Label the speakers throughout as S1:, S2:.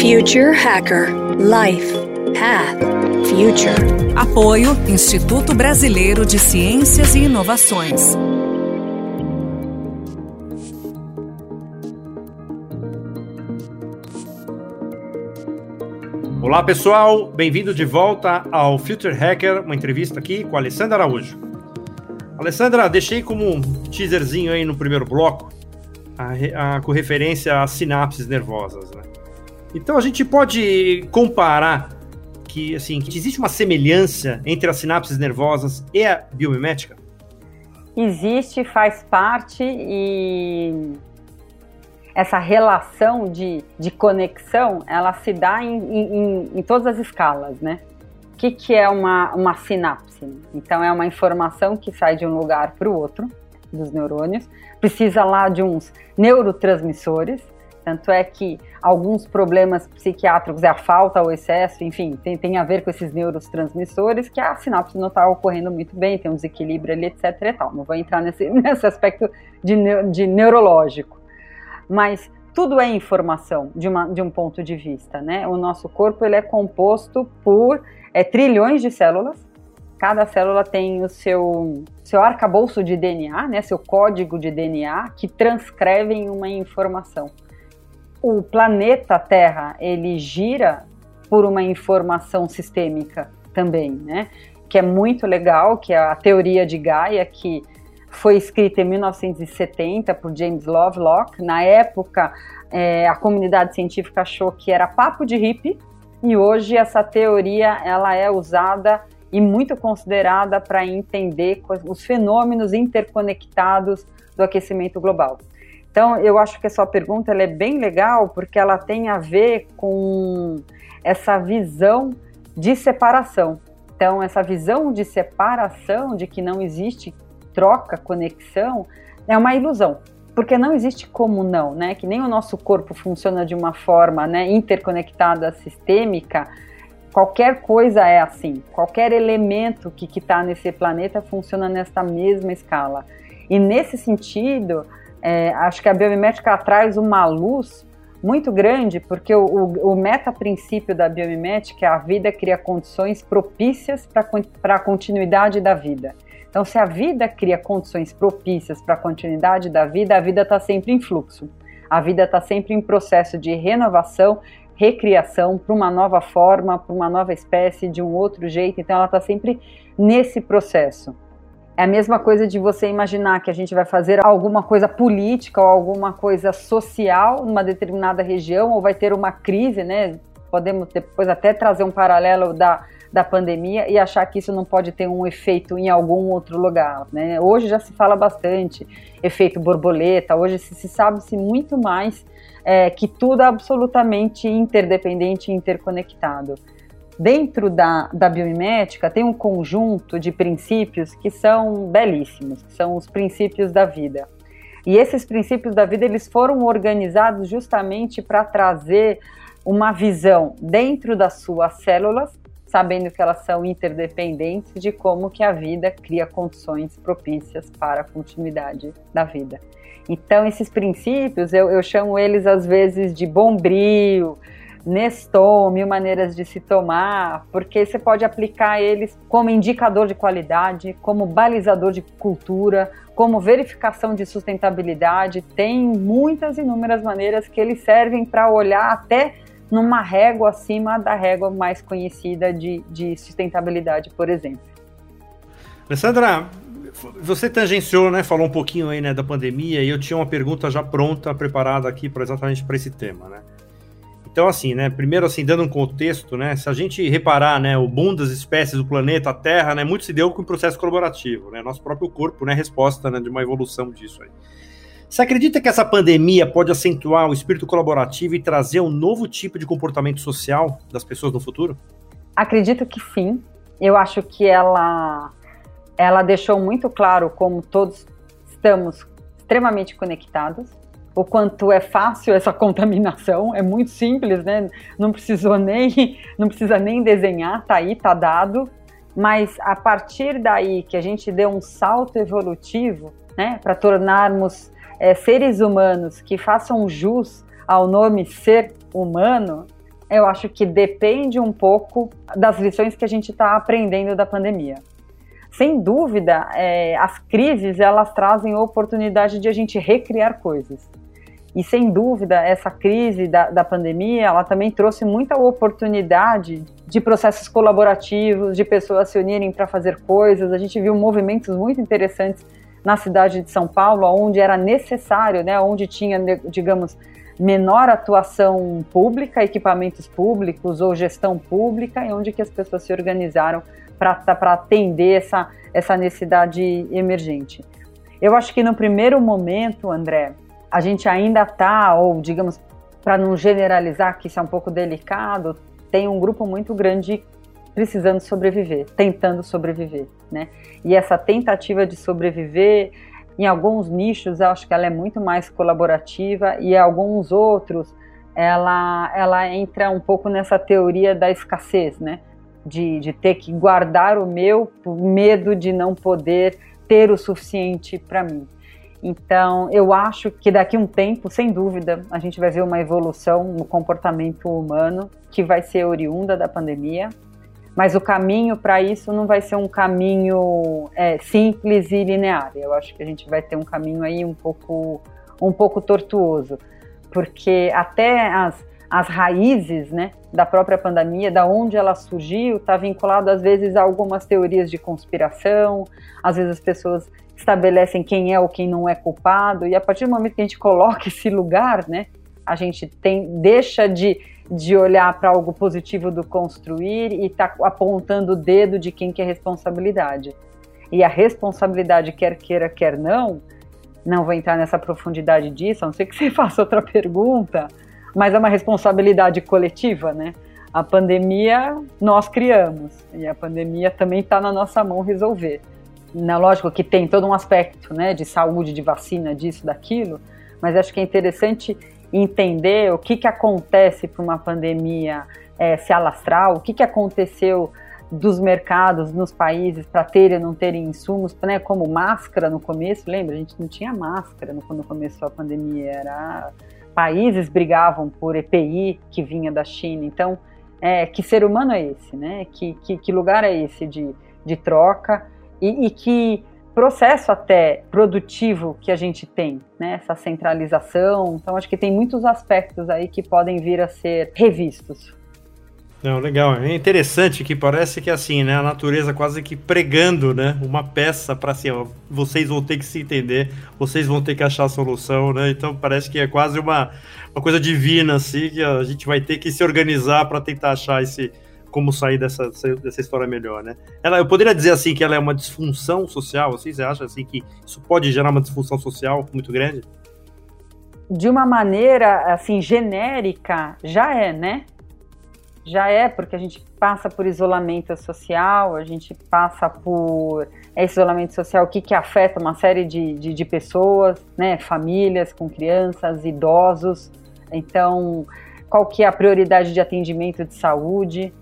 S1: Future Hacker Life Path Future.
S2: Apoio Instituto Brasileiro de Ciências e Inovações.
S3: Olá pessoal, bem-vindo de volta ao Future Hacker, uma entrevista aqui com a Alessandra Araújo. Alessandra, deixei como um teaserzinho aí no primeiro bloco, a, a, com referência às sinapses nervosas. Né? Então a gente pode comparar que, assim, que existe uma semelhança entre as sinapses nervosas e a biomimética?
S4: Existe, faz parte e essa relação de, de conexão, ela se dá em, em, em todas as escalas, né? O que, que é uma, uma sinapse? Então, é uma informação que sai de um lugar para o outro, dos neurônios, precisa lá de uns neurotransmissores, tanto é que alguns problemas psiquiátricos é a falta ou excesso, enfim, tem, tem a ver com esses neurotransmissores que a sinapse não está ocorrendo muito bem, tem um desequilíbrio ali, etc. e tal. Não vou entrar nesse, nesse aspecto de, de neurológico. Mas tudo é informação de, uma, de um ponto de vista, né? O nosso corpo ele é composto por é, trilhões de células. Cada célula tem o seu, seu arcabouço de DNA, né? Seu código de DNA que transcrevem uma informação o planeta Terra ele gira por uma informação sistêmica também, né? Que é muito legal, que é a teoria de Gaia, que foi escrita em 1970 por James Lovelock. Na época, é, a comunidade científica achou que era papo de hippie, e hoje essa teoria ela é usada e muito considerada para entender os fenômenos interconectados do aquecimento global. Então, eu acho que a sua pergunta é bem legal porque ela tem a ver com essa visão de separação. Então, essa visão de separação, de que não existe troca, conexão, é uma ilusão. Porque não existe como não, né? Que nem o nosso corpo funciona de uma forma né, interconectada, sistêmica, qualquer coisa é assim. Qualquer elemento que está nesse planeta funciona nesta mesma escala. E nesse sentido, é, acho que a biomimética traz uma luz muito grande, porque o, o, o meta-princípio da biomimética é a vida cria condições propícias para a continuidade da vida. Então, se a vida cria condições propícias para a continuidade da vida, a vida está sempre em fluxo. A vida está sempre em processo de renovação, recriação para uma nova forma, para uma nova espécie, de um outro jeito. Então, ela está sempre nesse processo. É a mesma coisa de você imaginar que a gente vai fazer alguma coisa política ou alguma coisa social numa determinada região ou vai ter uma crise, né? Podemos depois até trazer um paralelo da, da pandemia e achar que isso não pode ter um efeito em algum outro lugar, né? Hoje já se fala bastante efeito borboleta, hoje se, se sabe-se muito mais é, que tudo é absolutamente interdependente e interconectado dentro da, da biomimética tem um conjunto de princípios que são belíssimos, que são os princípios da vida. E esses princípios da vida eles foram organizados justamente para trazer uma visão dentro das suas células, sabendo que elas são interdependentes de como que a vida cria condições propícias para a continuidade da vida. Então esses princípios eu, eu chamo eles às vezes de bombril, Neston, mil maneiras de se tomar, porque você pode aplicar eles como indicador de qualidade, como balizador de cultura, como verificação de sustentabilidade. Tem muitas inúmeras maneiras que eles servem para olhar até numa régua acima da régua mais conhecida de, de sustentabilidade, por exemplo.
S3: Alessandra, você tangenciou, né, falou um pouquinho aí, né, da pandemia, e eu tinha uma pergunta já pronta, preparada aqui para exatamente para esse tema, né? Então, assim, né, primeiro, assim, dando um contexto, né, se a gente reparar, né, o boom das espécies do planeta, a Terra, né, muito se deu com o processo colaborativo, né, nosso próprio corpo, né, resposta, né, de uma evolução disso aí. Você acredita que essa pandemia pode acentuar o espírito colaborativo e trazer um novo tipo de comportamento social das pessoas no futuro?
S4: Acredito que sim. Eu acho que ela, ela deixou muito claro como todos estamos extremamente conectados o quanto é fácil essa contaminação, é muito simples, né? Não precisou nem, não precisa nem desenhar, tá aí, tá dado. Mas a partir daí que a gente deu um salto evolutivo, né, para tornarmos é, seres humanos que façam jus ao nome ser humano, eu acho que depende um pouco das lições que a gente está aprendendo da pandemia. Sem dúvida, é, as crises elas trazem oportunidade de a gente recriar coisas. E sem dúvida, essa crise da, da pandemia, ela também trouxe muita oportunidade de processos colaborativos, de pessoas se unirem para fazer coisas. A gente viu movimentos muito interessantes na cidade de São Paulo, onde era necessário, né, onde tinha, digamos, menor atuação pública, equipamentos públicos ou gestão pública, e onde que as pessoas se organizaram para atender essa, essa necessidade emergente. Eu acho que no primeiro momento, André, a gente ainda está, ou digamos, para não generalizar, que isso é um pouco delicado, tem um grupo muito grande precisando sobreviver, tentando sobreviver, né? E essa tentativa de sobreviver, em alguns nichos, acho que ela é muito mais colaborativa e em alguns outros, ela, ela entra um pouco nessa teoria da escassez, né? De, de ter que guardar o meu por medo de não poder ter o suficiente para mim. Então, eu acho que daqui a um tempo, sem dúvida, a gente vai ver uma evolução no comportamento humano que vai ser oriunda da pandemia, mas o caminho para isso não vai ser um caminho é, simples e linear. Eu acho que a gente vai ter um caminho aí um pouco, um pouco tortuoso, porque até as, as raízes né, da própria pandemia, da onde ela surgiu, está vinculado às vezes a algumas teorias de conspiração, às vezes as pessoas estabelecem quem é ou quem não é culpado, e a partir do momento que a gente coloca esse lugar, né, a gente tem, deixa de, de olhar para algo positivo do construir e está apontando o dedo de quem que é responsabilidade. E a responsabilidade, quer queira, quer não, não vou entrar nessa profundidade disso, a não ser que você faça outra pergunta, mas é uma responsabilidade coletiva, né? A pandemia nós criamos e a pandemia também está na nossa mão resolver na lógico que tem todo um aspecto né, de saúde, de vacina, disso, daquilo, mas acho que é interessante entender o que, que acontece para uma pandemia é, se alastrar, o que, que aconteceu dos mercados nos países para terem ou não terem insumos, né, como máscara no começo, lembra? A gente não tinha máscara quando começou a pandemia, era países brigavam por EPI que vinha da China, então é, que ser humano é esse, né? Que, que, que lugar é esse de, de troca? E, e que processo até produtivo que a gente tem, né? Essa centralização. Então, acho que tem muitos aspectos aí que podem vir a ser revistos.
S3: Não, legal. É interessante que parece que assim, né? A natureza quase que pregando, né? Uma peça para assim, ó, vocês vão ter que se entender, vocês vão ter que achar a solução, né? Então parece que é quase uma, uma coisa divina, assim, que a gente vai ter que se organizar para tentar achar esse, como sair dessa, dessa história melhor, né? Ela, eu poderia dizer assim que ela é uma disfunção social, assim, você acha assim que isso pode gerar uma disfunção social muito grande?
S4: De uma maneira assim genérica, já é, né? Já é, porque a gente passa por isolamento social, a gente passa por esse isolamento social que, que afeta uma série de, de, de pessoas, né? Famílias com crianças, idosos. Então, qual que é a prioridade de atendimento de saúde?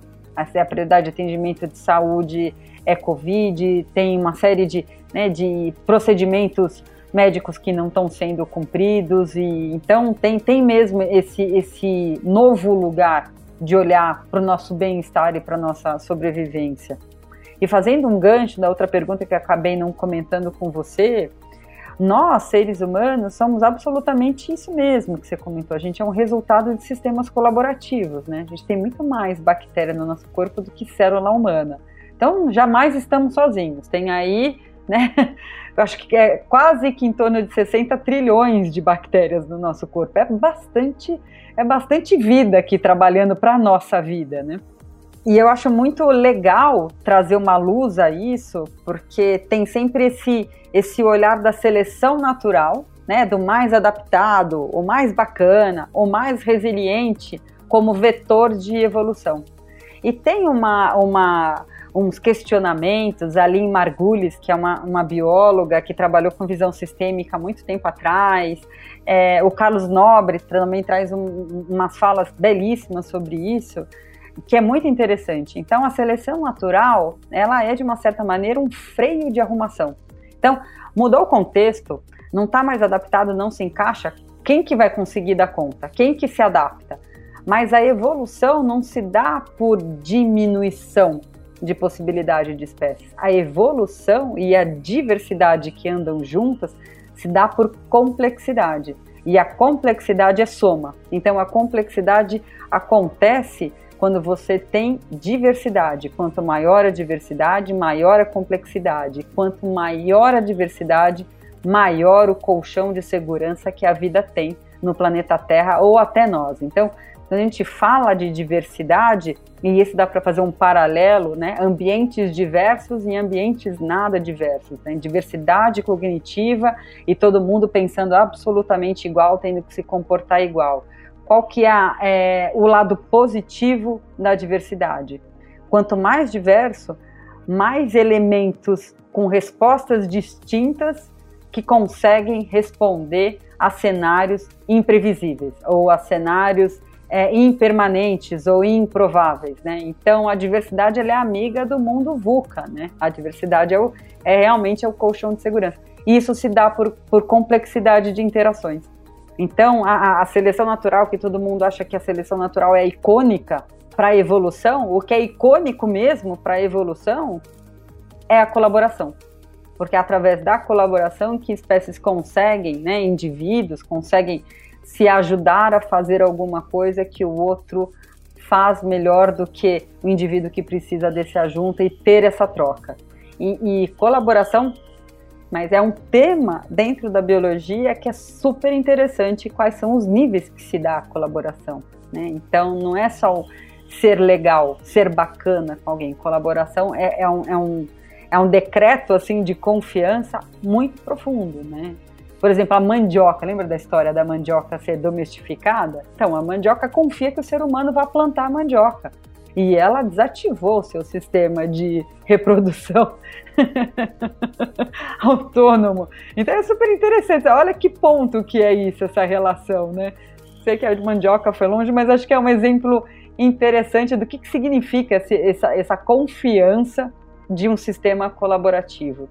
S4: A prioridade de atendimento de saúde é Covid, tem uma série de, né, de procedimentos médicos que não estão sendo cumpridos e então tem, tem mesmo esse, esse novo lugar de olhar para o nosso bem-estar e para a nossa sobrevivência. E fazendo um gancho da outra pergunta que acabei não comentando com você, nós, seres humanos, somos absolutamente isso mesmo que você comentou. A gente é um resultado de sistemas colaborativos, né? A gente tem muito mais bactéria no nosso corpo do que célula humana. Então, jamais estamos sozinhos. Tem aí, né? Eu acho que é quase que em torno de 60 trilhões de bactérias no nosso corpo. É bastante, é bastante vida aqui trabalhando para a nossa vida, né? E eu acho muito legal trazer uma luz a isso, porque tem sempre esse, esse olhar da seleção natural, né, do mais adaptado, o mais bacana, o mais resiliente, como vetor de evolução. E tem uma, uma, uns questionamentos, a Lynn Margulis, que é uma, uma bióloga que trabalhou com visão sistêmica há muito tempo atrás, é, o Carlos Nobre também traz um, umas falas belíssimas sobre isso, que é muito interessante. Então, a seleção natural, ela é de uma certa maneira um freio de arrumação. Então, mudou o contexto, não está mais adaptado, não se encaixa, quem que vai conseguir dar conta? Quem que se adapta? Mas a evolução não se dá por diminuição de possibilidade de espécies. A evolução e a diversidade que andam juntas se dá por complexidade. E a complexidade é soma. Então a complexidade acontece quando você tem diversidade. Quanto maior a diversidade, maior a complexidade. Quanto maior a diversidade, maior o colchão de segurança que a vida tem no planeta Terra ou até nós. Então, quando a gente fala de diversidade, e isso dá para fazer um paralelo, né? Ambientes diversos e ambientes nada diversos, né? diversidade cognitiva e todo mundo pensando absolutamente igual, tendo que se comportar igual. Qual que é, é o lado positivo da diversidade? Quanto mais diverso, mais elementos com respostas distintas que conseguem responder a cenários imprevisíveis ou a cenários é, impermanentes ou improváveis, né? Então a diversidade é amiga do mundo VUCA, né? A diversidade é, o, é realmente é o colchão de segurança. E isso se dá por, por complexidade de interações. Então a, a seleção natural, que todo mundo acha que a seleção natural é icônica para a evolução, o que é icônico mesmo para a evolução é a colaboração. Porque é através da colaboração que espécies conseguem, né, indivíduos conseguem se ajudar a fazer alguma coisa que o outro faz melhor do que o indivíduo que precisa desse ajunta e ter essa troca. E, e, colaboração, mas é um tema dentro da biologia que é super interessante quais são os níveis que se dá a colaboração. Né? Então não é só ser legal, ser bacana com alguém. Colaboração é, é, um, é, um, é um decreto assim de confiança muito profundo, né? Por exemplo, a mandioca, lembra da história da mandioca ser domestificada? Então, a mandioca confia que o ser humano vai plantar a mandioca. E ela desativou o seu sistema de reprodução autônomo. Então é super interessante. Olha que ponto que é isso, essa relação, né? Sei que a mandioca foi longe, mas acho que é um exemplo interessante do que, que significa esse, essa, essa confiança de um sistema colaborativo.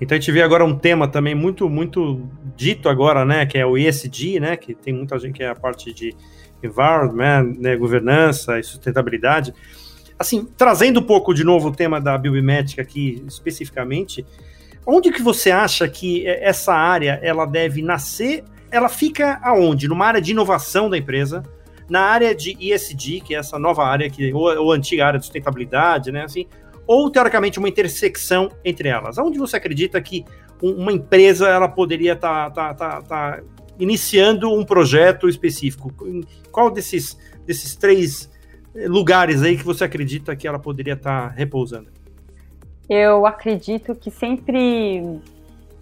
S3: Então a gente vê agora um tema também muito muito dito agora, né, que é o ESG, né, que tem muita gente que é a parte de environment, né, governança e sustentabilidade. Assim, trazendo um pouco de novo o tema da biomimética aqui especificamente, onde que você acha que essa área ela deve nascer? Ela fica aonde? Numa área de inovação da empresa, na área de ESG, que é essa nova área que ou, ou antiga área de sustentabilidade, né, assim, ou teoricamente uma intersecção entre elas? Onde você acredita que uma empresa ela poderia estar tá, tá, tá, tá, iniciando um projeto específico? Qual desses, desses três lugares aí que você acredita que ela poderia estar tá repousando?
S4: Eu acredito que sempre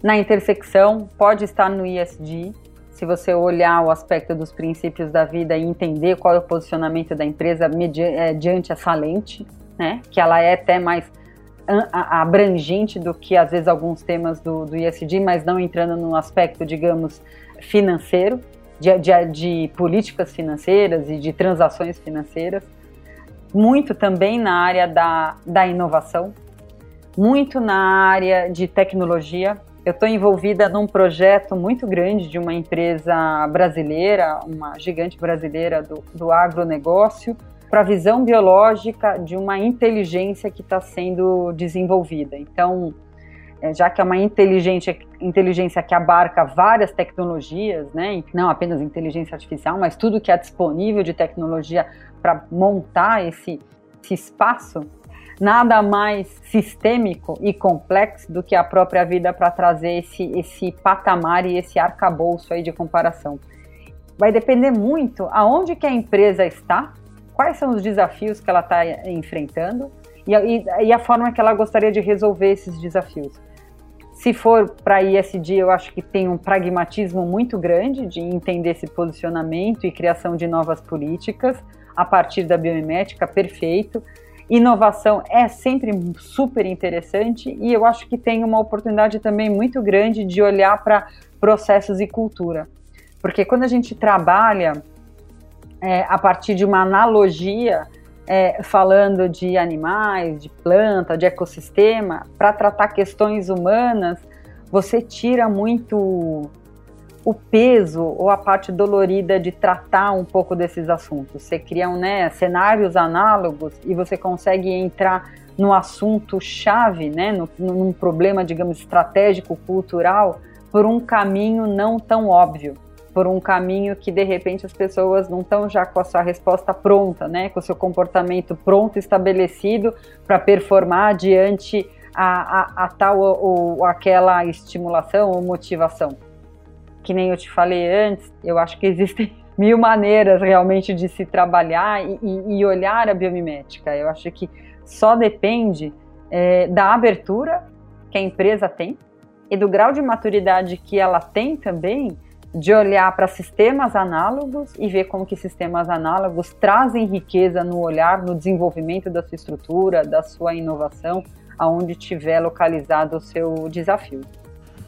S4: na intersecção pode estar no ISD. Se você olhar o aspecto dos princípios da vida e entender qual é o posicionamento da empresa mediante, diante essa lente, né? Que ela é até mais abrangente do que às vezes alguns temas do, do ISD, mas não entrando no aspecto, digamos, financeiro, de, de, de, políticas financeiras e de transações financeiras, muito também na área da, da inovação, muito na área de tecnologia. Eu estou envolvida num projeto muito grande de uma empresa brasileira, uma gigante brasileira do, do agronegócio, para a visão biológica de uma inteligência que está sendo desenvolvida. Então, já que é uma inteligência, inteligência que abarca várias tecnologias, né, não apenas inteligência artificial, mas tudo que é disponível de tecnologia para montar esse, esse espaço, nada mais sistêmico e complexo do que a própria vida para trazer esse, esse patamar e esse arcabouço aí de comparação. Vai depender muito aonde que a empresa está, quais são os desafios que ela está enfrentando e, e a forma que ela gostaria de resolver esses desafios. Se for para ISD, eu acho que tem um pragmatismo muito grande de entender esse posicionamento e criação de novas políticas a partir da biomimética, perfeito. Inovação é sempre super interessante e eu acho que tem uma oportunidade também muito grande de olhar para processos e cultura. Porque quando a gente trabalha é, a partir de uma analogia, é, falando de animais, de planta, de ecossistema, para tratar questões humanas, você tira muito o peso ou a parte dolorida de tratar um pouco desses assuntos. Você cria né, cenários análogos e você consegue entrar no assunto chave, né, no, num problema, digamos, estratégico, cultural, por um caminho não tão óbvio, por um caminho que de repente as pessoas não estão já com a sua resposta pronta, né, com o seu comportamento pronto, estabelecido para performar diante a, a, a tal ou, ou aquela estimulação ou motivação que nem eu te falei antes, eu acho que existem mil maneiras realmente de se trabalhar e, e olhar a biomimética. Eu acho que só depende é, da abertura que a empresa tem e do grau de maturidade que ela tem também de olhar para sistemas análogos e ver como que sistemas análogos trazem riqueza no olhar, no desenvolvimento da sua estrutura, da sua inovação, aonde tiver localizado o seu desafio.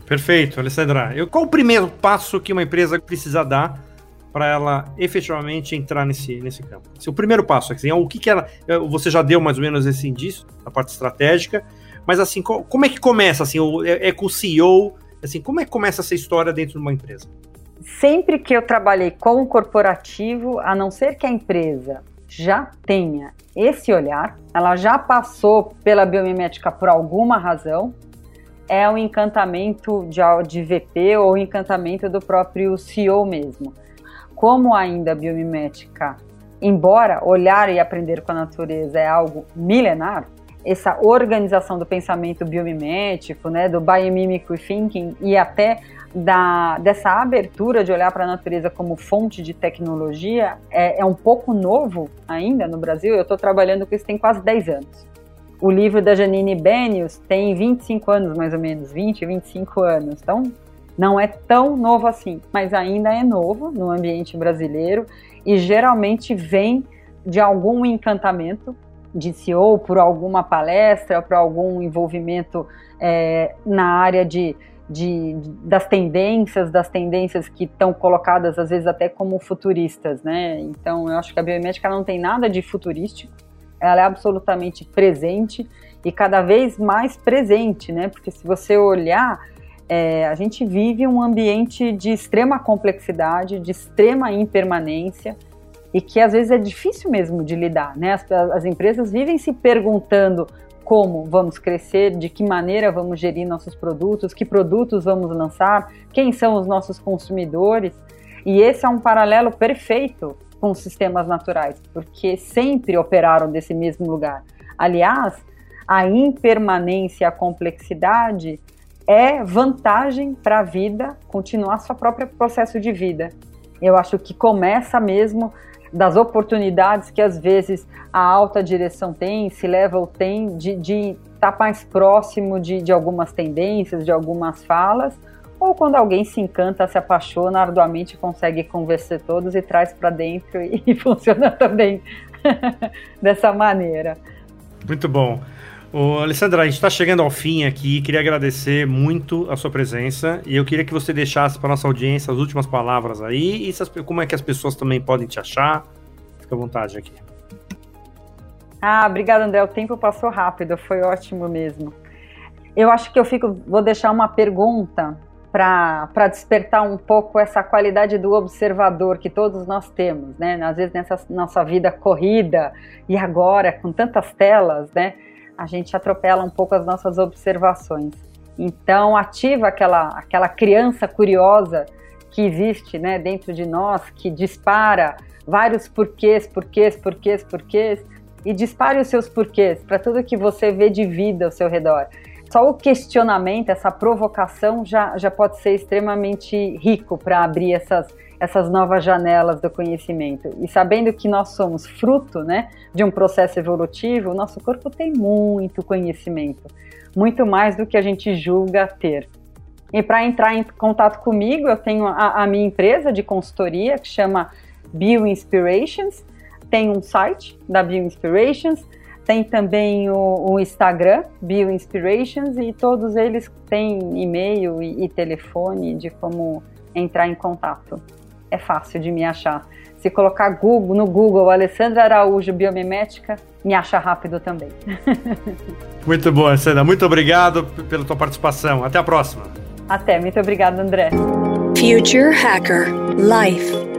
S3: Perfeito, Alessandra. Qual o primeiro passo que uma empresa precisa dar para ela efetivamente entrar nesse, nesse campo? Assim, o primeiro passo, assim, o que, que ela. Você já deu mais ou menos esse indício, na parte estratégica, mas assim, como é que começa? Assim, é, é com o CEO? Assim, como é que começa essa história dentro de uma empresa?
S4: Sempre que eu trabalhei com o corporativo, a não ser que a empresa já tenha esse olhar, ela já passou pela biomimética por alguma razão, é o encantamento de, de VP ou encantamento do próprio CEO mesmo. Como ainda a biomimética, embora olhar e aprender com a natureza é algo milenar, essa organização do pensamento biomimético, né, do biomimicry thinking e até da, dessa abertura de olhar para a natureza como fonte de tecnologia é, é um pouco novo ainda no Brasil. Eu estou trabalhando com isso tem quase 10 anos. O livro da Janine Benius tem 25 anos, mais ou menos, 20, 25 anos. Então, não é tão novo assim, mas ainda é novo no ambiente brasileiro e geralmente vem de algum encantamento de CEO por alguma palestra, por algum envolvimento é, na área de, de, das tendências, das tendências que estão colocadas às vezes até como futuristas, né? Então eu acho que a biomédica não tem nada de futurístico, ela é absolutamente presente e cada vez mais presente, né? Porque se você olhar, é, a gente vive um ambiente de extrema complexidade, de extrema impermanência e que às vezes é difícil mesmo de lidar, né? As, as empresas vivem se perguntando como vamos crescer, de que maneira vamos gerir nossos produtos, que produtos vamos lançar, quem são os nossos consumidores. E esse é um paralelo perfeito com sistemas naturais, porque sempre operaram desse mesmo lugar. Aliás, a impermanência, a complexidade é vantagem para a vida continuar seu próprio processo de vida. Eu acho que começa mesmo das oportunidades que às vezes a alta direção tem, se leva ou tem, de estar tá mais próximo de, de algumas tendências, de algumas falas, ou quando alguém se encanta, se apaixona arduamente, consegue convencer todos e traz para dentro e, e funciona também dessa maneira.
S3: Muito bom. Ô, Alessandra, a gente está chegando ao fim aqui. Queria agradecer muito a sua presença e eu queria que você deixasse para nossa audiência as últimas palavras aí e como é que as pessoas também podem te achar. Fica à vontade aqui.
S4: Ah, obrigada, André. O tempo passou rápido, foi ótimo mesmo. Eu acho que eu fico, vou deixar uma pergunta para despertar um pouco essa qualidade do observador que todos nós temos, né? Às vezes nessa nossa vida corrida e agora com tantas telas, né? A gente atropela um pouco as nossas observações. Então ativa aquela aquela criança curiosa que existe, né, dentro de nós, que dispara vários porquês, porquês, porquês, porquês e dispare os seus porquês para tudo que você vê de vida ao seu redor só o questionamento, essa provocação já, já pode ser extremamente rico para abrir essas, essas novas janelas do conhecimento. E sabendo que nós somos fruto né, de um processo evolutivo, o nosso corpo tem muito conhecimento, muito mais do que a gente julga ter. E para entrar em contato comigo, eu tenho a, a minha empresa de consultoria que chama Bioinspirations, tem um site da Bioinspirations, tem também o, o Instagram, BioInspirations, e todos eles têm e-mail e, e telefone de como entrar em contato. É fácil de me achar. Se colocar Google, no Google Alessandra Araújo Biomimética, me acha rápido também.
S3: Muito bom, Alessandra. Muito obrigado pela tua participação. Até a próxima.
S4: Até. Muito obrigado, André.
S1: Future Hacker Life